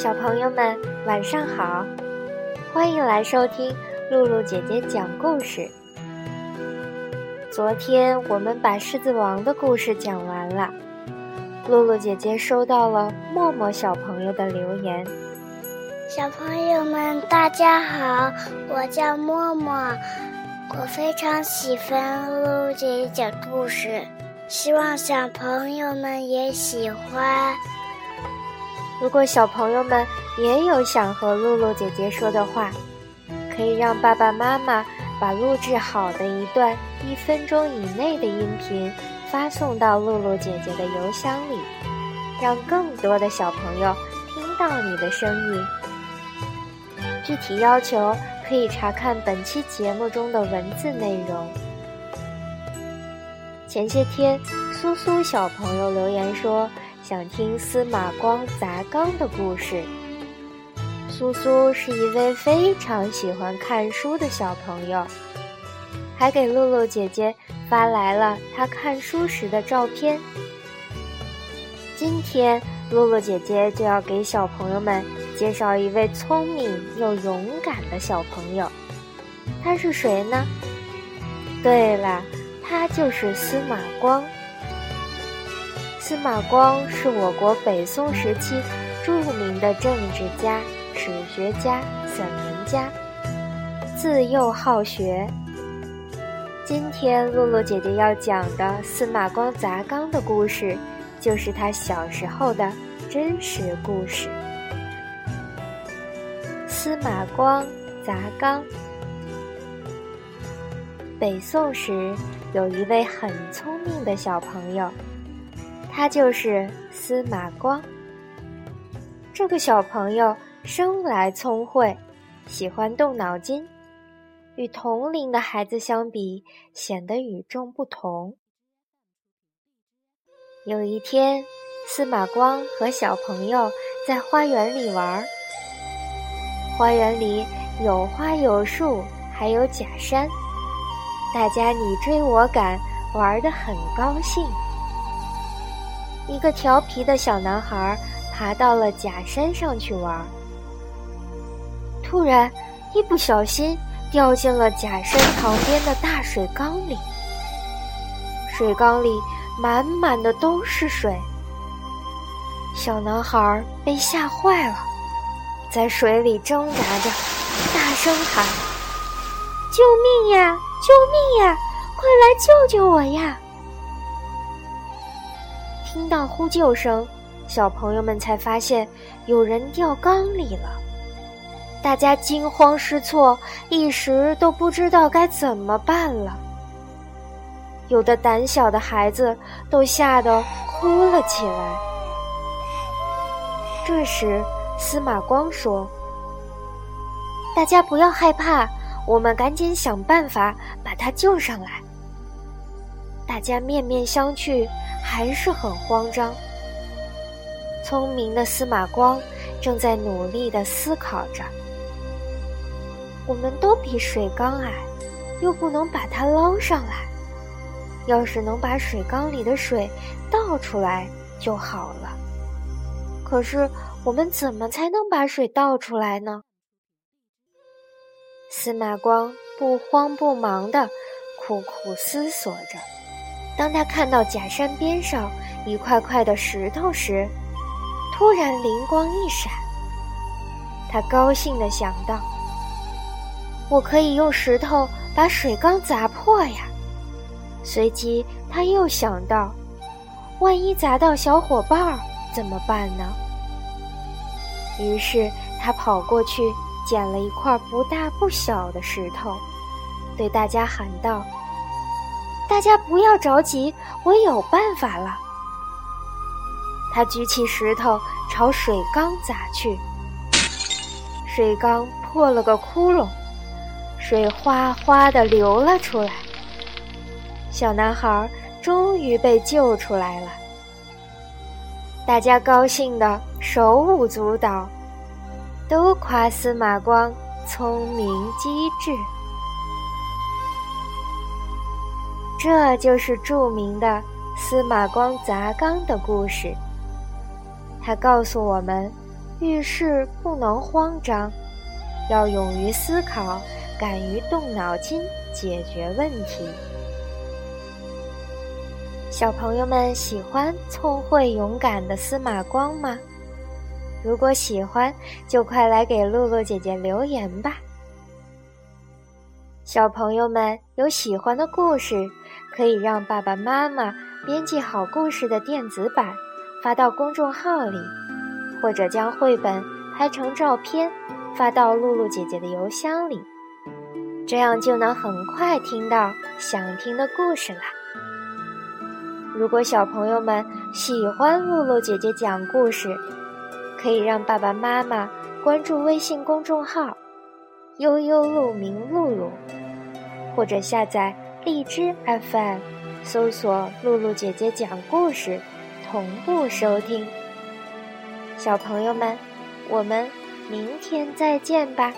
小朋友们，晚上好！欢迎来收听露露姐姐讲故事。昨天我们把《狮子王》的故事讲完了，露露姐姐收到了默默小朋友的留言。小朋友们，大家好，我叫默默，我非常喜欢露露姐姐讲故事，希望小朋友们也喜欢。如果小朋友们也有想和露露姐姐说的话，可以让爸爸妈妈把录制好的一段一分钟以内的音频发送到露露姐姐的邮箱里，让更多的小朋友听到你的声音。具体要求可以查看本期节目中的文字内容。前些天，苏苏小朋友留言说。想听司马光砸缸的故事。苏苏是一位非常喜欢看书的小朋友，还给露露姐姐发来了她看书时的照片。今天，露露姐姐就要给小朋友们介绍一位聪明又勇敢的小朋友。他是谁呢？对了，他就是司马光。司马光是我国北宋时期著名的政治家、史学家、散文家，自幼好学。今天露露姐姐要讲的司马光砸缸的故事，就是他小时候的真实故事。司马光砸缸。北宋时，有一位很聪明的小朋友。他就是司马光。这个小朋友生来聪慧，喜欢动脑筋，与同龄的孩子相比，显得与众不同。有一天，司马光和小朋友在花园里玩，花园里有花有树，还有假山，大家你追我赶，玩得很高兴。一个调皮的小男孩爬到了假山上去玩，突然一不小心掉进了假山旁边的大水缸里。水缸里满满的都是水，小男孩被吓坏了，在水里挣扎着，大声喊：“救命呀！救命呀！快来救救我呀！”听到呼救声，小朋友们才发现有人掉缸里了。大家惊慌失措，一时都不知道该怎么办了。有的胆小的孩子都吓得哭了起来。这时，司马光说：“大家不要害怕，我们赶紧想办法把他救上来。”大家面面相觑。还是很慌张。聪明的司马光正在努力的思考着：我们都比水缸矮，又不能把它捞上来。要是能把水缸里的水倒出来就好了。可是我们怎么才能把水倒出来呢？司马光不慌不忙的苦苦思索着。当他看到假山边上一块块的石头时，突然灵光一闪。他高兴地想到：“我可以用石头把水缸砸破呀！”随即他又想到：“万一砸到小伙伴儿怎么办呢？”于是他跑过去捡了一块不大不小的石头，对大家喊道。大家不要着急，我有办法了。他举起石头朝水缸砸去，水缸破了个窟窿，水哗哗的流了出来。小男孩终于被救出来了，大家高兴的手舞足蹈，都夸司马光聪明机智。这就是著名的司马光砸缸的故事。他告诉我们，遇事不能慌张，要勇于思考，敢于动脑筋解决问题。小朋友们喜欢聪慧勇敢的司马光吗？如果喜欢，就快来给露露姐姐留言吧。小朋友们有喜欢的故事，可以让爸爸妈妈编辑好故事的电子版，发到公众号里，或者将绘本拍成照片发到露露姐姐的邮箱里，这样就能很快听到想听的故事啦。如果小朋友们喜欢露露姐姐讲故事，可以让爸爸妈妈关注微信公众号“悠悠鹿鸣露露”，或者下载荔枝 FM，搜索“露露姐姐讲故事”，同步收听。小朋友们，我们明天再见吧。